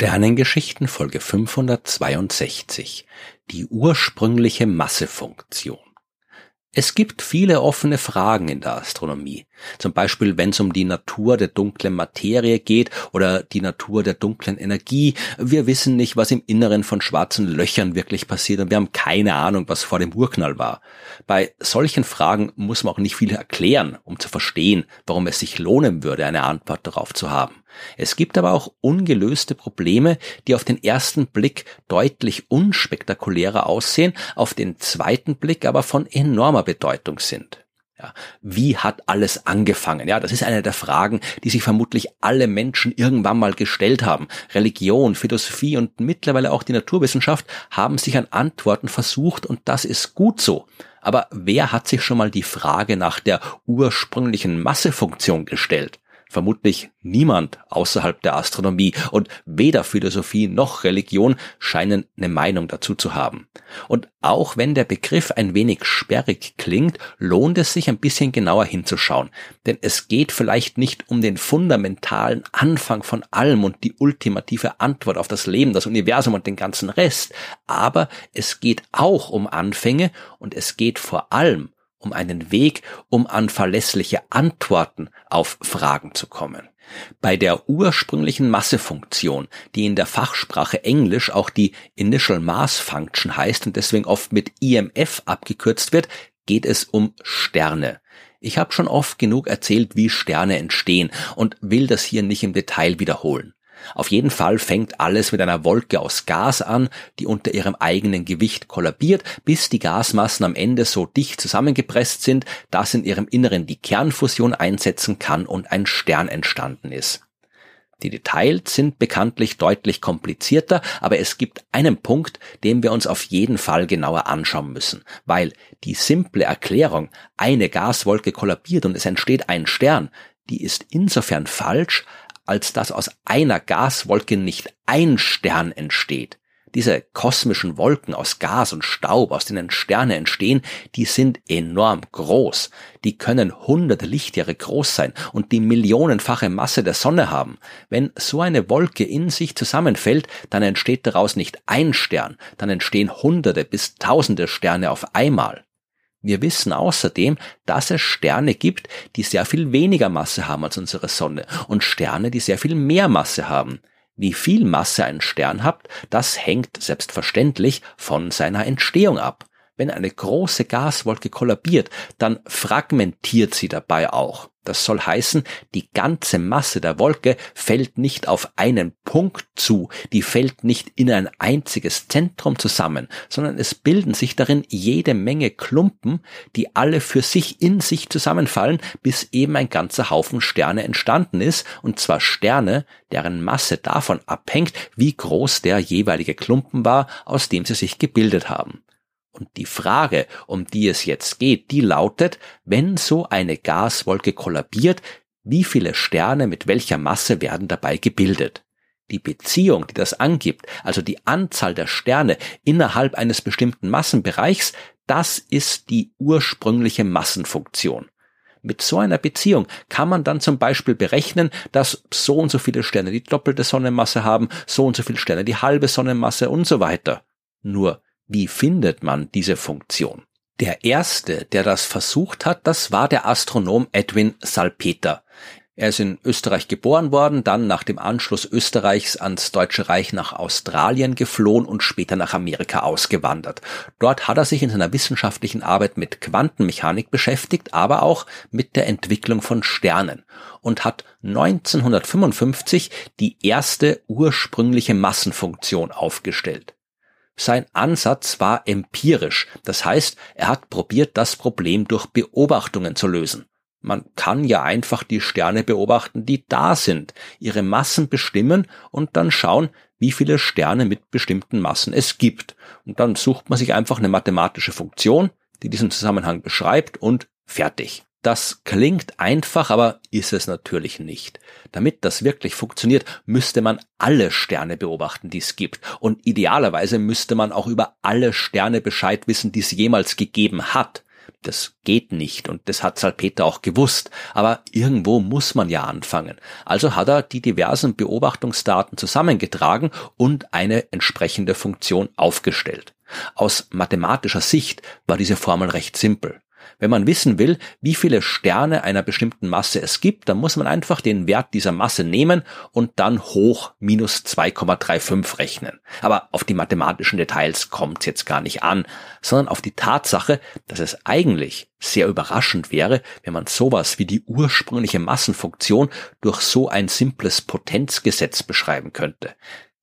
Sternengeschichten Folge 562 Die ursprüngliche Massefunktion es gibt viele offene Fragen in der Astronomie. Zum Beispiel, wenn es um die Natur der dunklen Materie geht oder die Natur der dunklen Energie. Wir wissen nicht, was im Inneren von schwarzen Löchern wirklich passiert und wir haben keine Ahnung, was vor dem Urknall war. Bei solchen Fragen muss man auch nicht viel erklären, um zu verstehen, warum es sich lohnen würde, eine Antwort darauf zu haben. Es gibt aber auch ungelöste Probleme, die auf den ersten Blick deutlich unspektakulärer aussehen, auf den zweiten Blick aber von enormer Bedeutung sind. Ja, wie hat alles angefangen? Ja, das ist eine der Fragen, die sich vermutlich alle Menschen irgendwann mal gestellt haben. Religion, Philosophie und mittlerweile auch die Naturwissenschaft haben sich an Antworten versucht und das ist gut so. Aber wer hat sich schon mal die Frage nach der ursprünglichen Massefunktion gestellt? Vermutlich niemand außerhalb der Astronomie und weder Philosophie noch Religion scheinen eine Meinung dazu zu haben. Und auch wenn der Begriff ein wenig sperrig klingt, lohnt es sich ein bisschen genauer hinzuschauen. Denn es geht vielleicht nicht um den fundamentalen Anfang von allem und die ultimative Antwort auf das Leben, das Universum und den ganzen Rest, aber es geht auch um Anfänge und es geht vor allem um einen Weg, um an verlässliche Antworten auf Fragen zu kommen. Bei der ursprünglichen Massefunktion, die in der Fachsprache Englisch auch die Initial Mass Function heißt und deswegen oft mit IMF abgekürzt wird, geht es um Sterne. Ich habe schon oft genug erzählt, wie Sterne entstehen und will das hier nicht im Detail wiederholen. Auf jeden Fall fängt alles mit einer Wolke aus Gas an, die unter ihrem eigenen Gewicht kollabiert, bis die Gasmassen am Ende so dicht zusammengepresst sind, dass in ihrem Inneren die Kernfusion einsetzen kann und ein Stern entstanden ist. Die Details sind bekanntlich deutlich komplizierter, aber es gibt einen Punkt, den wir uns auf jeden Fall genauer anschauen müssen, weil die simple Erklärung, eine Gaswolke kollabiert und es entsteht ein Stern, die ist insofern falsch, als dass aus einer Gaswolke nicht ein Stern entsteht. Diese kosmischen Wolken aus Gas und Staub, aus denen Sterne entstehen, die sind enorm groß. Die können hunderte Lichtjahre groß sein und die millionenfache Masse der Sonne haben. Wenn so eine Wolke in sich zusammenfällt, dann entsteht daraus nicht ein Stern, dann entstehen hunderte bis tausende Sterne auf einmal. Wir wissen außerdem, dass es Sterne gibt, die sehr viel weniger Masse haben als unsere Sonne und Sterne, die sehr viel mehr Masse haben. Wie viel Masse ein Stern hat, das hängt selbstverständlich von seiner Entstehung ab. Wenn eine große Gaswolke kollabiert, dann fragmentiert sie dabei auch. Das soll heißen, die ganze Masse der Wolke fällt nicht auf einen Punkt zu, die fällt nicht in ein einziges Zentrum zusammen, sondern es bilden sich darin jede Menge Klumpen, die alle für sich in sich zusammenfallen, bis eben ein ganzer Haufen Sterne entstanden ist, und zwar Sterne, deren Masse davon abhängt, wie groß der jeweilige Klumpen war, aus dem sie sich gebildet haben. Und die Frage, um die es jetzt geht, die lautet, wenn so eine Gaswolke kollabiert, wie viele Sterne mit welcher Masse werden dabei gebildet? Die Beziehung, die das angibt, also die Anzahl der Sterne innerhalb eines bestimmten Massenbereichs, das ist die ursprüngliche Massenfunktion. Mit so einer Beziehung kann man dann zum Beispiel berechnen, dass so und so viele Sterne die doppelte Sonnenmasse haben, so und so viele Sterne die halbe Sonnenmasse und so weiter. Nur wie findet man diese Funktion? Der erste, der das versucht hat, das war der Astronom Edwin Salpeter. Er ist in Österreich geboren worden, dann nach dem Anschluss Österreichs ans Deutsche Reich nach Australien geflohen und später nach Amerika ausgewandert. Dort hat er sich in seiner wissenschaftlichen Arbeit mit Quantenmechanik beschäftigt, aber auch mit der Entwicklung von Sternen und hat 1955 die erste ursprüngliche Massenfunktion aufgestellt. Sein Ansatz war empirisch, das heißt, er hat probiert, das Problem durch Beobachtungen zu lösen. Man kann ja einfach die Sterne beobachten, die da sind, ihre Massen bestimmen und dann schauen, wie viele Sterne mit bestimmten Massen es gibt. Und dann sucht man sich einfach eine mathematische Funktion, die diesen Zusammenhang beschreibt und fertig. Das klingt einfach, aber ist es natürlich nicht. Damit das wirklich funktioniert, müsste man alle Sterne beobachten, die es gibt. Und idealerweise müsste man auch über alle Sterne Bescheid wissen, die es jemals gegeben hat. Das geht nicht und das hat Salpeter auch gewusst, aber irgendwo muss man ja anfangen. Also hat er die diversen Beobachtungsdaten zusammengetragen und eine entsprechende Funktion aufgestellt. Aus mathematischer Sicht war diese Formel recht simpel. Wenn man wissen will, wie viele Sterne einer bestimmten Masse es gibt, dann muss man einfach den Wert dieser Masse nehmen und dann hoch minus 2,35 rechnen. Aber auf die mathematischen Details kommt es jetzt gar nicht an, sondern auf die Tatsache, dass es eigentlich sehr überraschend wäre, wenn man sowas wie die ursprüngliche Massenfunktion durch so ein simples Potenzgesetz beschreiben könnte.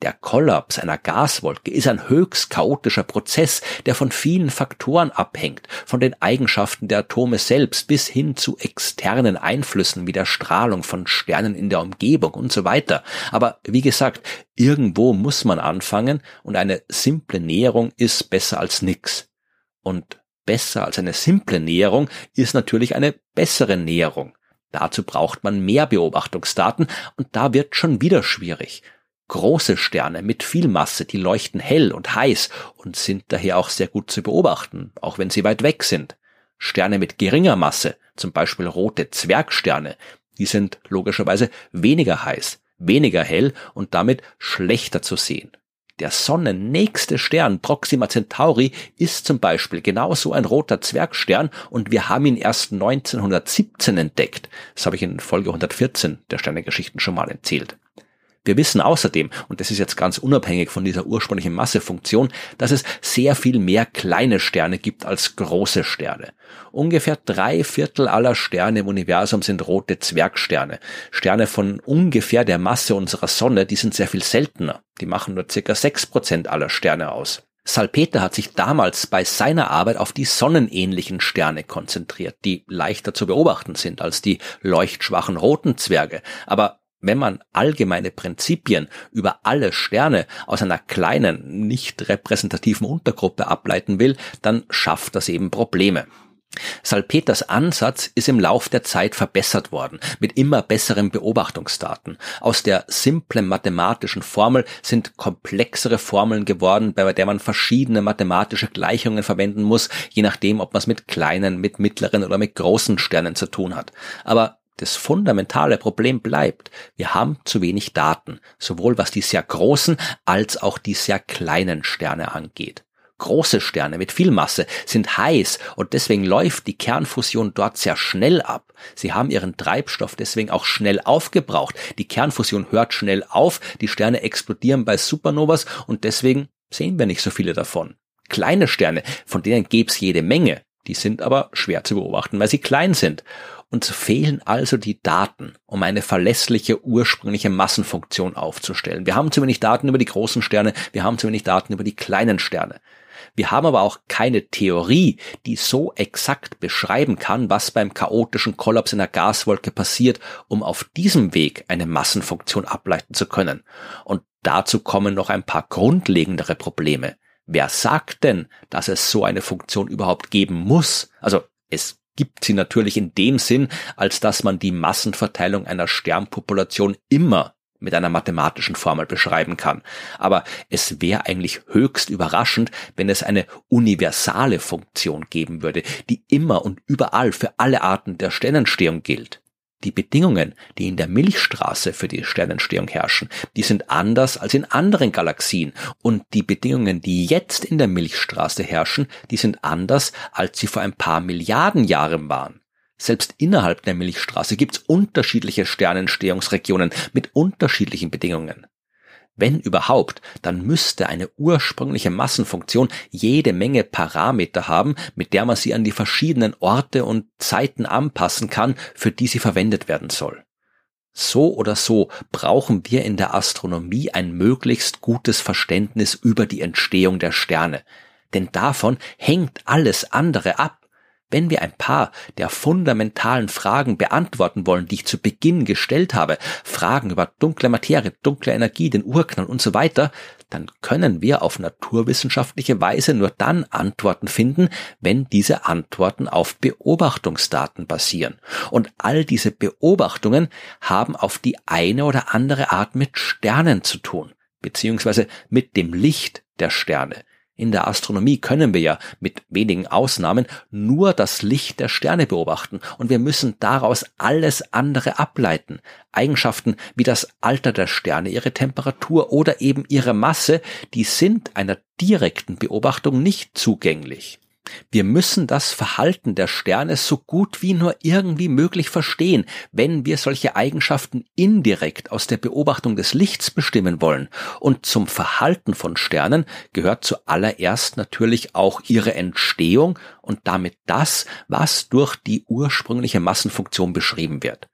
Der Kollaps einer Gaswolke ist ein höchst chaotischer Prozess, der von vielen Faktoren abhängt, von den Eigenschaften der Atome selbst bis hin zu externen Einflüssen wie der Strahlung von Sternen in der Umgebung und so weiter. Aber wie gesagt, irgendwo muss man anfangen und eine simple Näherung ist besser als nix. Und besser als eine simple Näherung ist natürlich eine bessere Näherung. Dazu braucht man mehr Beobachtungsdaten und da wird schon wieder schwierig. Große Sterne mit viel Masse, die leuchten hell und heiß und sind daher auch sehr gut zu beobachten, auch wenn sie weit weg sind. Sterne mit geringer Masse, zum Beispiel rote Zwergsterne, die sind logischerweise weniger heiß, weniger hell und damit schlechter zu sehen. Der sonnennächste Stern Proxima Centauri ist zum Beispiel genauso ein roter Zwergstern und wir haben ihn erst 1917 entdeckt. Das habe ich in Folge 114 der Sternegeschichten schon mal erzählt. Wir wissen außerdem, und das ist jetzt ganz unabhängig von dieser ursprünglichen Massefunktion, dass es sehr viel mehr kleine Sterne gibt als große Sterne. Ungefähr drei Viertel aller Sterne im Universum sind rote Zwergsterne. Sterne von ungefähr der Masse unserer Sonne, die sind sehr viel seltener. Die machen nur circa sechs Prozent aller Sterne aus. Salpeter hat sich damals bei seiner Arbeit auf die sonnenähnlichen Sterne konzentriert, die leichter zu beobachten sind als die leuchtschwachen roten Zwerge. Aber wenn man allgemeine Prinzipien über alle Sterne aus einer kleinen, nicht repräsentativen Untergruppe ableiten will, dann schafft das eben Probleme. Salpeters Ansatz ist im Lauf der Zeit verbessert worden, mit immer besseren Beobachtungsdaten. Aus der simplen mathematischen Formel sind komplexere Formeln geworden, bei der man verschiedene mathematische Gleichungen verwenden muss, je nachdem, ob man es mit kleinen, mit mittleren oder mit großen Sternen zu tun hat. Aber das fundamentale Problem bleibt, wir haben zu wenig Daten, sowohl was die sehr großen als auch die sehr kleinen Sterne angeht. Große Sterne mit viel Masse sind heiß und deswegen läuft die Kernfusion dort sehr schnell ab. Sie haben ihren Treibstoff deswegen auch schnell aufgebraucht. Die Kernfusion hört schnell auf, die Sterne explodieren bei Supernovas und deswegen sehen wir nicht so viele davon. Kleine Sterne, von denen gäb's jede Menge, die sind aber schwer zu beobachten, weil sie klein sind. Uns fehlen also die Daten, um eine verlässliche ursprüngliche Massenfunktion aufzustellen. Wir haben zu wenig Daten über die großen Sterne, wir haben zu wenig Daten über die kleinen Sterne. Wir haben aber auch keine Theorie, die so exakt beschreiben kann, was beim chaotischen Kollaps in der Gaswolke passiert, um auf diesem Weg eine Massenfunktion ableiten zu können. Und dazu kommen noch ein paar grundlegendere Probleme. Wer sagt denn, dass es so eine Funktion überhaupt geben muss? Also es gibt sie natürlich in dem Sinn, als dass man die Massenverteilung einer Sternpopulation immer mit einer mathematischen Formel beschreiben kann. Aber es wäre eigentlich höchst überraschend, wenn es eine universale Funktion geben würde, die immer und überall für alle Arten der Sternentstehung gilt. Die Bedingungen, die in der Milchstraße für die Sternentstehung herrschen, die sind anders als in anderen Galaxien. Und die Bedingungen, die jetzt in der Milchstraße herrschen, die sind anders, als sie vor ein paar Milliarden Jahren waren. Selbst innerhalb der Milchstraße gibt's unterschiedliche Sternentstehungsregionen mit unterschiedlichen Bedingungen. Wenn überhaupt, dann müsste eine ursprüngliche Massenfunktion jede Menge Parameter haben, mit der man sie an die verschiedenen Orte und Zeiten anpassen kann, für die sie verwendet werden soll. So oder so brauchen wir in der Astronomie ein möglichst gutes Verständnis über die Entstehung der Sterne, denn davon hängt alles andere ab. Wenn wir ein paar der fundamentalen Fragen beantworten wollen, die ich zu Beginn gestellt habe, Fragen über dunkle Materie, dunkle Energie, den Urknall und so weiter, dann können wir auf naturwissenschaftliche Weise nur dann Antworten finden, wenn diese Antworten auf Beobachtungsdaten basieren. Und all diese Beobachtungen haben auf die eine oder andere Art mit Sternen zu tun, beziehungsweise mit dem Licht der Sterne. In der Astronomie können wir ja mit wenigen Ausnahmen nur das Licht der Sterne beobachten und wir müssen daraus alles andere ableiten. Eigenschaften wie das Alter der Sterne, ihre Temperatur oder eben ihre Masse, die sind einer direkten Beobachtung nicht zugänglich. Wir müssen das Verhalten der Sterne so gut wie nur irgendwie möglich verstehen, wenn wir solche Eigenschaften indirekt aus der Beobachtung des Lichts bestimmen wollen. Und zum Verhalten von Sternen gehört zuallererst natürlich auch ihre Entstehung und damit das, was durch die ursprüngliche Massenfunktion beschrieben wird.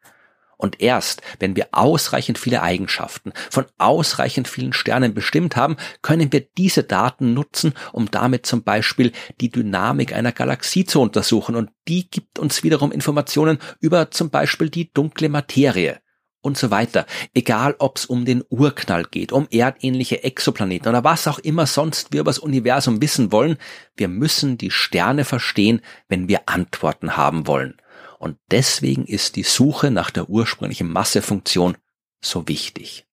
Und erst, wenn wir ausreichend viele Eigenschaften von ausreichend vielen Sternen bestimmt haben, können wir diese Daten nutzen, um damit zum Beispiel die Dynamik einer Galaxie zu untersuchen. Und die gibt uns wiederum Informationen über zum Beispiel die dunkle Materie und so weiter. Egal, ob es um den Urknall geht, um erdähnliche Exoplaneten oder was auch immer sonst wir über das Universum wissen wollen, wir müssen die Sterne verstehen, wenn wir Antworten haben wollen. Und deswegen ist die Suche nach der ursprünglichen Massefunktion so wichtig.